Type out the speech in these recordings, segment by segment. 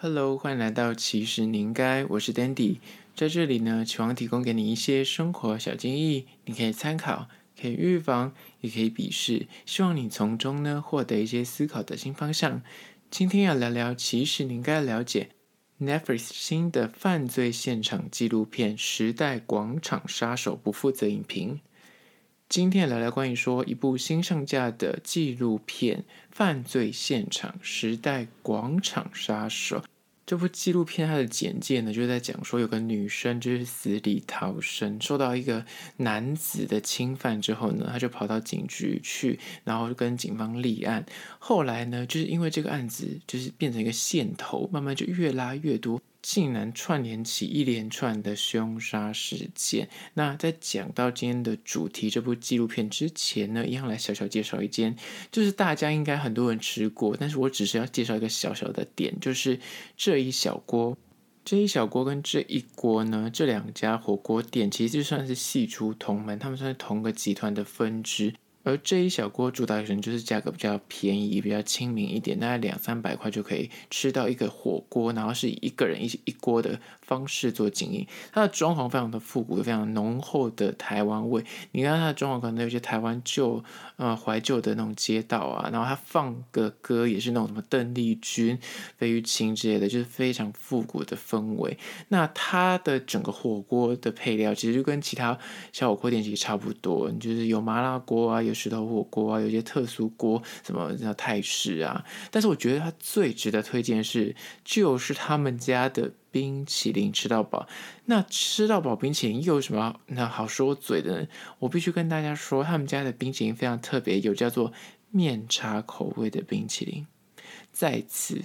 Hello，欢迎来到其实你应该，我是 Dandy，在这里呢，期望提供给你一些生活小建议，你可以参考，可以预防，也可以鄙视，希望你从中呢获得一些思考的新方向。今天要聊聊，其实你应该了解 Netflix 新的犯罪现场纪录片《时代广场杀手》不负责影评。今天聊聊关于说一部新上架的纪录片《犯罪现场：时代广场杀手》。这部纪录片它的简介呢，就是在讲说有个女生就是死里逃生，受到一个男子的侵犯之后呢，她就跑到警局去，然后跟警方立案。后来呢，就是因为这个案子就是变成一个线头，慢慢就越拉越多。竟然串联起一连串的凶杀事件。那在讲到今天的主题这部纪录片之前呢，一样来小小介绍一间，就是大家应该很多人吃过，但是我只是要介绍一个小小的点，就是这一小锅。这一小锅跟这一锅呢，这两家火锅店其实就算是系出同门，他们算是同个集团的分支。而这一小锅主打可能就是价格比较便宜，比较亲民一点，大概两三百块就可以吃到一个火锅，然后是以一个人一一锅的方式做经营。它的装潢非常的复古，非常浓厚的台湾味。你看它的装潢可能有些台湾旧呃怀旧的那种街道啊，然后它放个歌也是那种什么邓丽君、费玉清之类的，就是非常复古的氛围。那它的整个火锅的配料其实就跟其他小火锅店其实差不多，就是有麻辣锅啊，有。石头火锅啊，有些特殊锅，什么叫泰式啊？但是我觉得它最值得推荐是，就是他们家的冰淇淋吃到饱。那吃到饱冰淇淋又有什么那好说嘴的呢？我必须跟大家说，他们家的冰淇淋非常特别，有叫做面茶口味的冰淇淋，在此。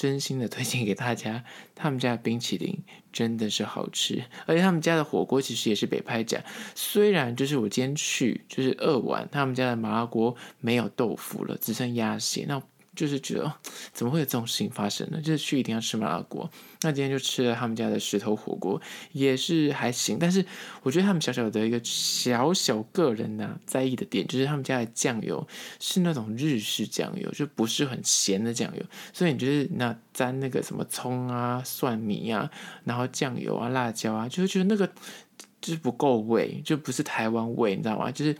真心的推荐给大家，他们家的冰淇淋 真的是好吃，而且他们家的火锅其实也是北派展。虽然就是我今天去就是二碗，他们家的麻辣锅没有豆腐了，只剩鸭血。那就是觉得，怎么会有这种事情发生呢？就是去一定要吃麻辣锅。那今天就吃了他们家的石头火锅，也是还行。但是我觉得他们小小的一个小小个人呐、啊，在意的点，就是他们家的酱油是那种日式酱油，就不是很咸的酱油。所以你就是那沾那个什么葱啊、蒜米啊，然后酱油啊、辣椒啊，就会觉得那个就是不够味，就不是台湾味，你知道吗？就是。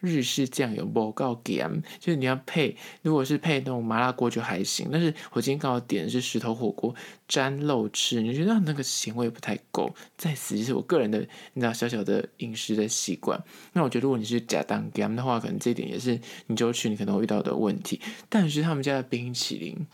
日式酱油不够咸，就是你要配，如果是配那种麻辣锅就还行。但是我今天刚好点的是石头火锅沾肉吃，你就觉得那个咸味不太够。在此就是我个人的，你知道小小的饮食的习惯。那我觉得如果你是假当咸的话，可能这一点也是你就去你可能会遇到的问题。但是他们家的冰淇淋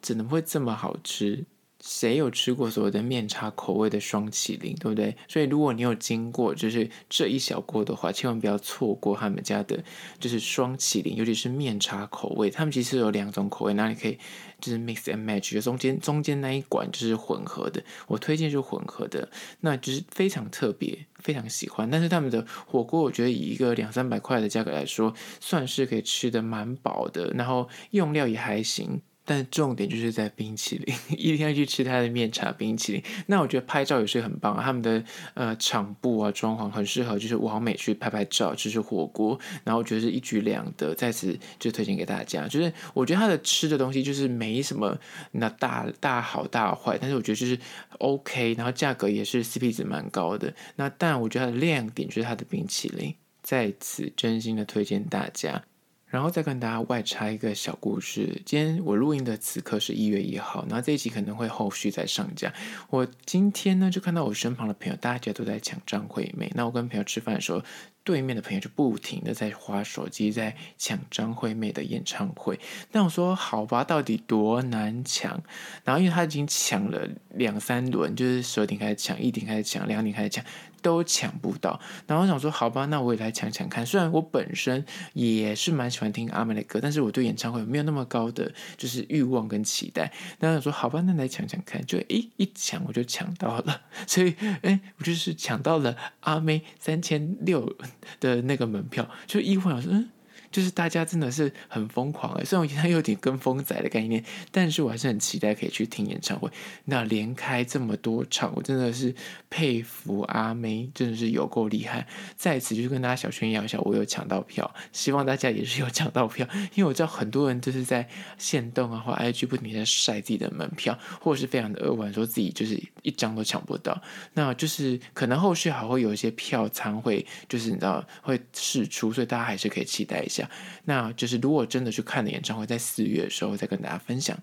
怎么会这么好吃？谁有吃过所谓的面茶口味的双淇淋，对不对？所以如果你有经过就是这一小锅的话，千万不要错过他们家的，就是双淇淋，尤其是面茶口味。他们其实有两种口味，那你可以就是 mix and match，中间中间那一管就是混合的。我推荐是混合的，那就是非常特别，非常喜欢。但是他们的火锅，我觉得以一个两三百块的价格来说，算是可以吃得蛮饱的，然后用料也还行。但重点就是在冰淇淋，一定要去吃它的面茶冰淇淋。那我觉得拍照也是很棒，他们的呃场布啊装潢很适合，就是完美去拍拍照，吃火锅。然后我觉得是一举两得，在此就推荐给大家。就是我觉得它的吃的东西就是没什么那大大好大坏，但是我觉得就是 OK，然后价格也是 CP 值蛮高的。那但我觉得它的亮点就是它的冰淇淋，在此真心的推荐大家。然后再跟大家外插一个小故事。今天我录音的此刻是一月一号，那这一集可能会后续再上架。我今天呢就看到我身旁的朋友，大家都在抢张惠妹。那我跟朋友吃饭的时候，对面的朋友就不停的在划手机，在抢张惠妹的演唱会。那我说好吧，到底多难抢？然后因为他已经抢了两三轮，就是十二点开始抢，一点开始抢，两点开始抢。都抢不到，然后我想说，好吧，那我也来抢抢看。虽然我本身也是蛮喜欢听阿妹的歌，但是我对演唱会没有那么高的就是欲望跟期待。然后我说，好吧，那来抢抢看。就诶一抢我就抢到了，所以诶我就是抢到了阿妹三千六的那个门票，就意外说，嗯，就是大家真的是很疯狂哎，虽然我觉得他有点跟风仔的概念，但是我还是很期待可以去听演唱会。那连开这么多场，我真的是佩服阿妹，真的是有够厉害。在此就是跟大家小炫耀一下，我有抢到票，希望大家也是有抢到票，因为我知道很多人就是在限动啊或 IG 不停在晒自己的门票，或者是非常的扼腕，说自己就是一张都抢不到。那就是可能后续还会有一些票仓会，就是你知道会释出，所以大家还是可以期待一下。那就是如果真的去看的演唱会，在四月的时候再跟大家分享。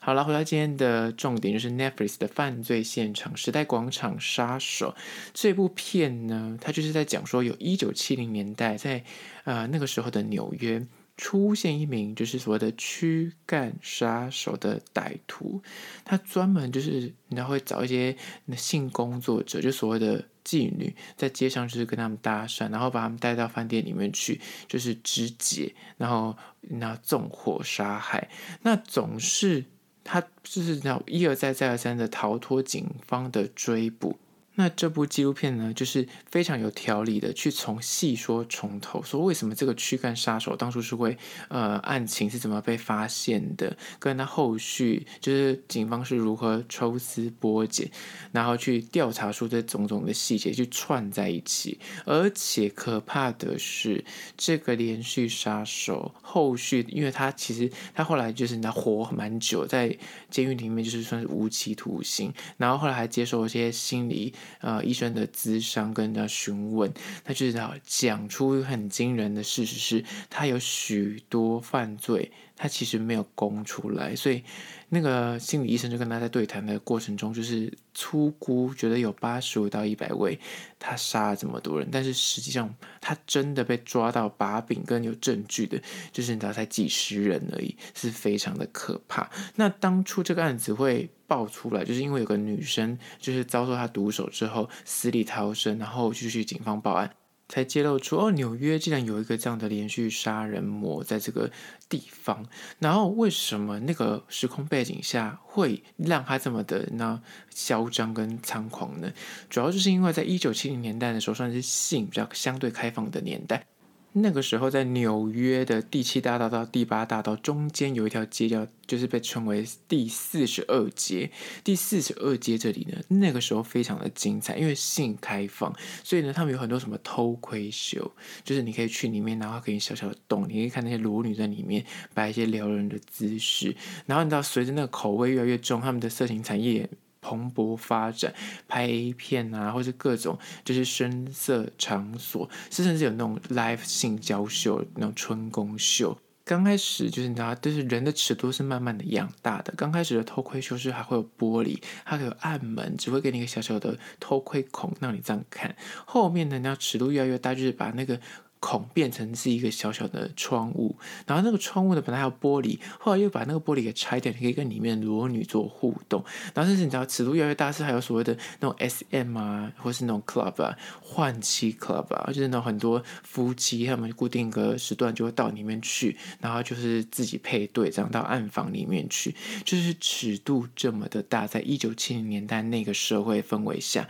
好了，回到今天的重点，就是 Netflix 的犯罪现场《时代广场杀手》这部片呢，它就是在讲说，有一九七零年代在呃那个时候的纽约出现一名就是所谓的躯干杀手的歹徒，他专门就是然后会找一些性工作者，就所谓的。妓女在街上就是跟他们搭讪，然后把他们带到饭店里面去，就是肢解，然后那纵火杀害。那总是他就是那一而再再而三的逃脱警方的追捕。那这部纪录片呢，就是非常有条理的去从细说从头，说为什么这个躯干杀手当初是会呃案情是怎么被发现的，跟他后续就是警方是如何抽丝剥茧，然后去调查出这种种的细节，去串在一起。而且可怕的是，这个连续杀手后续，因为他其实他后来就是他活蛮久，在监狱里面就是算是无期徒刑，然后后来还接受一些心理。呃，医生的咨商跟人家询问，他就是要讲出很惊人的事实是，他有许多犯罪，他其实没有供出来，所以那个心理医生就跟他在对谈的过程中，就是粗估觉得有八十五到一百位，他杀了这么多人，但是实际上他真的被抓到把柄跟有证据的，就是你知道才几十人而已，是非常的可怕。那当初这个案子会。爆出来，就是因为有个女生就是遭受他毒手之后死里逃生，然后就去警方报案，才揭露出哦，纽约竟然有一个这样的连续杀人魔在这个地方。然后为什么那个时空背景下会让他这么的那嚣张跟猖狂呢？主要就是因为在一九七零年代的时候，算是性比较相对开放的年代。那个时候，在纽约的第七大道到第八大道中间有一条街叫，就是被称为第四十二街。第四十二街这里呢，那个时候非常的精彩，因为性开放，所以呢，他们有很多什么偷窥秀，就是你可以去里面，然后给你小小的洞，你可以看那些裸女在里面摆一些撩人的姿势。然后你知道，随着那个口味越来越重，他们的色情产业。蓬勃发展，拍 A 片啊，或是各种就是声色场所，甚至有那种 live 性交秀，那种春宫秀。刚开始就是你知道，就是人的尺度是慢慢的养大的。刚开始的偷窥秀是还会有玻璃，还会有暗门，只会给你一个小小的偷窥孔，让你这样看。后面呢，你要尺度越来越大，就是把那个。孔变成是一个小小的窗户，然后那个窗户呢，本来还有玻璃，后来又把那个玻璃给拆掉，你可以跟里面裸女做互动。然后甚至你知道尺度越来越大，是还有所谓的那种 SM 啊，或是那种 club 啊，换妻 club 啊，就是那种很多夫妻他们固定个时段就会到里面去，然后就是自己配对，这样到暗房里面去，就是尺度这么的大，在一九七零年代那个社会氛围下，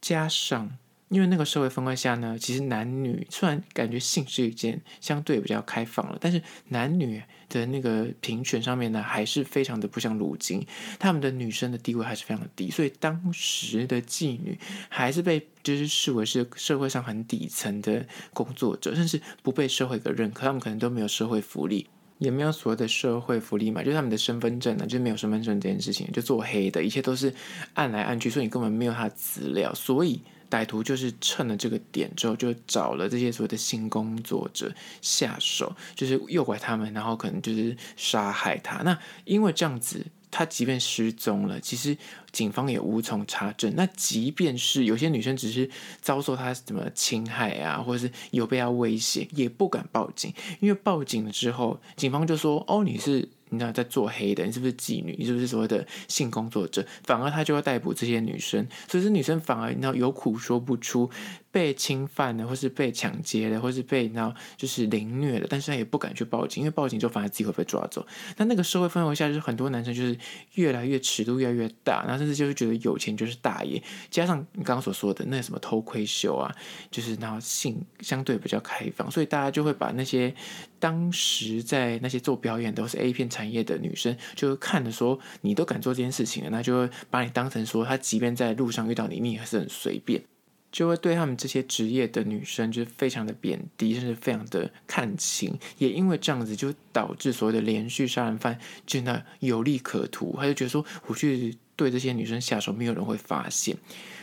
加上。因为那个社会氛围下呢，其实男女虽然感觉性是一件相对比较开放了，但是男女的那个平权上面呢，还是非常的不像如今，他们的女生的地位还是非常的低，所以当时的妓女还是被就是视为是社会上很底层的工作者，甚至不被社会的认可，他们可能都没有社会福利，也没有所谓的社会福利嘛，就是他们的身份证呢，就是没有身份证这件事情，就做黑的，一切都是按来按去，所以你根本没有他的资料，所以。歹徒就是趁了这个点之后，就找了这些所谓的性工作者下手，就是诱拐他们，然后可能就是杀害他。那因为这样子，他即便失踪了，其实警方也无从查证。那即便是有些女生只是遭受他什么侵害啊，或者是有被他威胁，也不敢报警，因为报警了之后，警方就说：“哦，你是。”你知道在做黑的，你是不是妓女？你是不是所谓的性工作者？反而他就要逮捕这些女生，所以这女生反而你知道有苦说不出，被侵犯的，或是被抢劫了，或是被那就是凌虐了，但是他也不敢去报警，因为报警就反而自己会被抓走。那那个社会氛围下，就是很多男生就是越来越尺度越来越大，然后甚至就是觉得有钱就是大爷。加上你刚刚所说的那什么偷窥秀啊，就是然后性相对比较开放，所以大家就会把那些当时在那些做表演都是 A 片产业的女生，就看着说你都敢做这件事情了，那就会把你当成说他即便在路上遇到你，你也是很随便。就会对他们这些职业的女生，就是非常的贬低，甚至非常的看轻。也因为这样子，就导致所谓的连续杀人犯真的有利可图，他就觉得说，我去对这些女生下手，没有人会发现。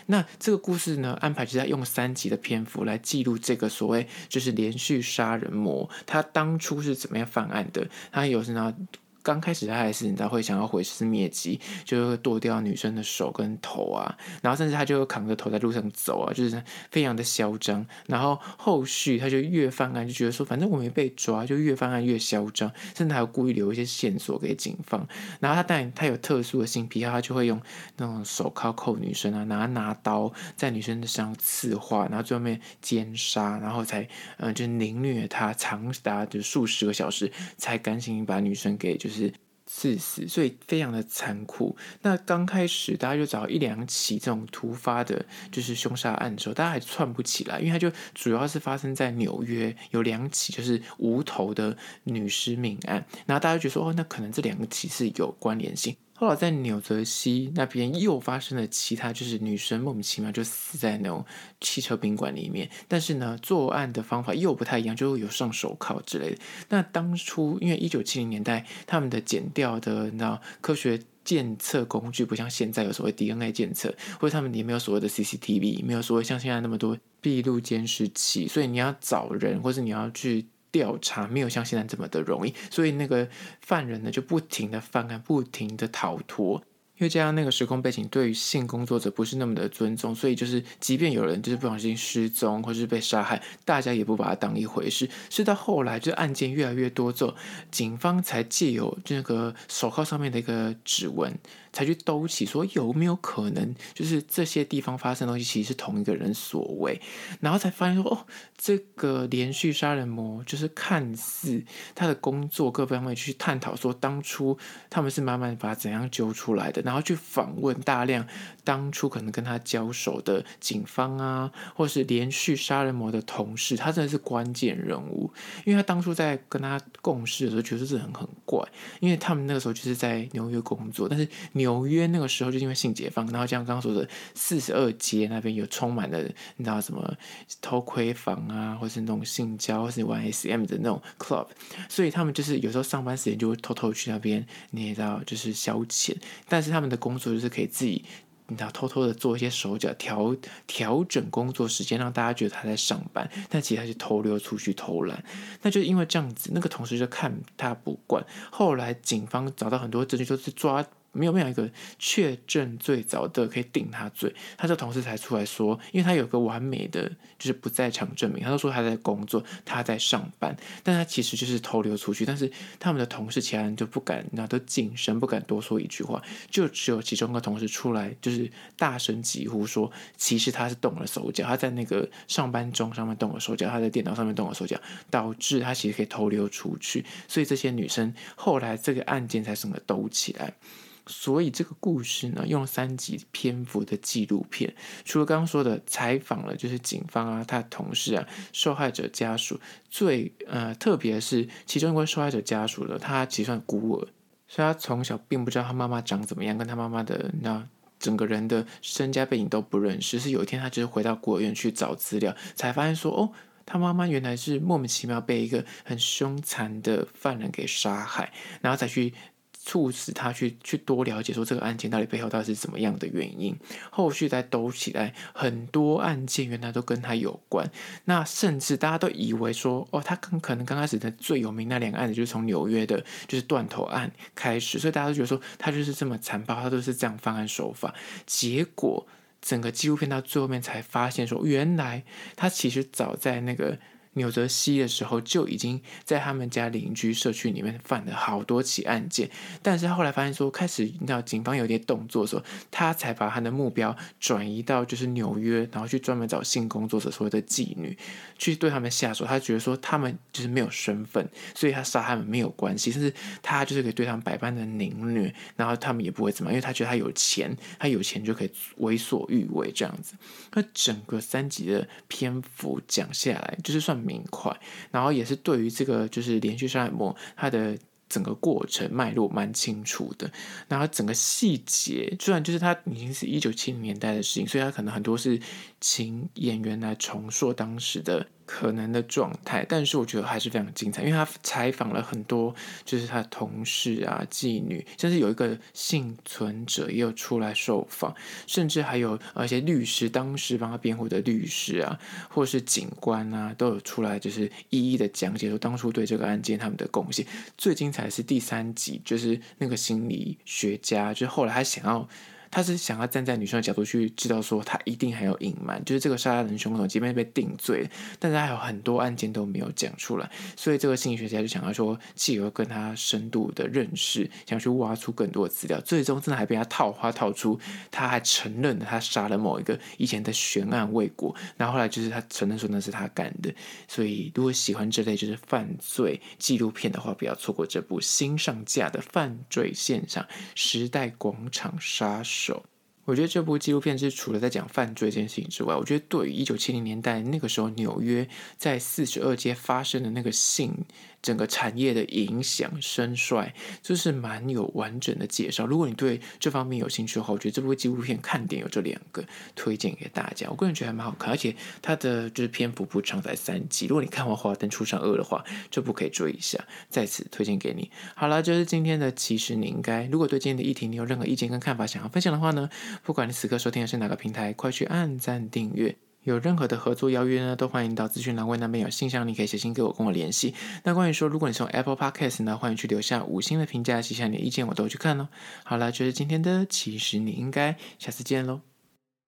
那这个故事呢，安排就是在用三集的篇幅来记录这个所谓就是连续杀人魔，他当初是怎么样犯案的，他有时呢。刚开始他还是你知道会想要毁尸灭迹，就会剁掉女生的手跟头啊，然后甚至他就扛着头在路上走啊，就是非常的嚣张。然后后续他就越犯案，就觉得说反正我没被抓，就越犯案越嚣张，甚至还有故意留一些线索给警方。然后他当然他有特殊的性癖好，他就会用那种手铐扣女生啊，拿拿刀在女生的身上刺划，然后最后面奸杀，然后才嗯就凌虐她长达就数十个小时，才赶紧把女生给就就。是致死，所以非常的残酷。那刚开始大家就找一两起这种突发的，就是凶杀案的时候，大家还串不起来，因为它就主要是发生在纽约，有两起就是无头的女尸命案，然后大家就觉得说，哦，那可能这两个起是有关联性。后来在纽泽西那边又发生了其他，就是女生莫名其妙就死在那种汽车宾馆里面，但是呢，作案的方法又不太一样，就有上手铐之类的。那当初因为一九七零年代他们的检调的，那科学检测工具不像现在有所谓 DNA 检测，或者他们也没有所谓的 CCTV，没有所谓像现在那么多闭路监视器，所以你要找人，或是你要去。调查没有像现在这么的容易，所以那个犯人呢就不停的犯案，不停的逃脱。因为这样那个时空背景对于性工作者不是那么的尊重，所以就是即便有人就是不小心失踪或是被杀害，大家也不把它当一回事。是到后来，就是案件越来越多之后，警方才借由这个手铐上面的一个指纹。才去兜起，说有没有可能，就是这些地方发生的东西其实是同一个人所为，然后才发现说，哦，这个连续杀人魔就是看似他的工作各方面去探讨说，当初他们是慢慢把怎样揪出来的，然后去访问大量当初可能跟他交手的警方啊，或是连续杀人魔的同事，他真的是关键人物，因为他当初在跟他共事的时候，觉得这人很怪，因为他们那个时候就是在纽约工作，但是。纽约那个时候就因为性解放，然后像刚刚说的四十二街那边有充满了你知道什么偷窥房啊，或是那种性交，或是玩 SM 的那种 club，所以他们就是有时候上班时间就会偷偷去那边，你也知道就是消遣，但是他们的工作就是可以自己。你知道，偷偷的做一些手脚调调整工作时间，让大家觉得他在上班，但其实他是偷溜出去偷懒。那就因为这样子，那个同事就看他不惯。后来警方找到很多证据，都是抓。没有没有一个确证最早的可以定他罪，他这同事才出来说，因为他有个完美的就是不在场证明，他都说他在工作，他在上班，但他其实就是偷溜出去，但是他们的同事其他人就不敢，然后都谨慎，不敢多说一句话，就只有其中一个同事出来，就是大声疾呼说，其实他是动了手脚，他在那个上班中上面动了手脚，他在电脑上面动了手脚，导致他其实可以偷溜出去，所以这些女生后来这个案件才整个抖起来。所以这个故事呢，用三集篇幅的纪录片，除了刚刚说的采访了，就是警方啊，他的同事啊，受害者家属，最呃特别是，其中一位受害者家属了，他其实算孤儿，所以他从小并不知道他妈妈长怎么样，跟他妈妈的那整个人的身家背景都不认识。是有一天他就是回到孤儿院去找资料，才发现说，哦，他妈妈原来是莫名其妙被一个很凶残的犯人给杀害，然后再去。促使他去去多了解说这个案件到底背后到底是怎么样的原因，后续再兜起来，很多案件原来都跟他有关。那甚至大家都以为说，哦，他刚可能刚开始的最有名那两个案子就是从纽约的，就是断头案开始，所以大家都觉得说他就是这么残暴，他都是这样犯案手法。结果整个纪录片到最后面才发现说，原来他其实早在那个。纽泽西的时候，就已经在他们家邻居社区里面犯了好多起案件。但是后来发现说，开始你知道警方有点动作的时候，他才把他的目标转移到就是纽约，然后去专门找性工作者所谓的妓女，去对他们下手。他觉得说他们就是没有身份，所以他杀他们没有关系，甚至他就是可以对他们百般的凌虐，然后他们也不会怎么，因为他觉得他有钱，他有钱就可以为所欲为这样子。那整个三集的篇幅讲下来，就是算明快，然后也是对于这个就是连续杀人魔他的。整个过程脉络蛮清楚的，然后整个细节，虽然就是它已经是一九七零年代的事情，所以它可能很多是请演员来重塑当时的。可能的状态，但是我觉得还是非常精彩，因为他采访了很多，就是他的同事啊、妓女，甚至有一个幸存者也有出来受访，甚至还有而且律师，当时帮他辩护的律师啊，或是警官啊，都有出来，就是一一的讲解说当初对这个案件他们的贡献。最精彩的是第三集，就是那个心理学家，就后来他想要。他是想要站在女生的角度去知道说，他一定还有隐瞒，就是这个杀人凶手即便被定罪，但是他还有很多案件都没有讲出来，所以这个心理学家就想要说，继而跟他深度的认识，想要去挖出更多的资料，最终真的还被他套话套出，他还承认了他杀了某一个以前的悬案未果，然后后来就是他承认说那是他干的，所以如果喜欢这类就是犯罪纪录片的话，不要错过这部新上架的犯罪现场时代广场杀手。我觉得这部纪录片是除了在讲犯罪这件事情之外，我觉得对于一九七零年代那个时候纽约在四十二街发生的那个性。整个产业的影响兴衰，就是蛮有完整的介绍。如果你对这方面有兴趣的话，我觉得这部纪录片看点有这两个，推荐给大家。我个人觉得还蛮好看，而且它的就是篇幅不长，才三集。如果你看完《华灯初上二》的话，这部可以追一下。在此推荐给你。好了，就是今天的，其实你应该。如果对今天的议题你有任何意见跟看法想要分享的话呢，不管你此刻收听的是哪个平台，快去按赞订阅。有任何的合作邀约呢，都欢迎到资讯栏位那边有信箱，你可以写信给我，跟我联系。那关于说，如果你是用 Apple Podcast 呢，欢迎去留下五星的评价，写下你的意见，我都去看哦。好了，就是今天的，其实你应该下次见喽。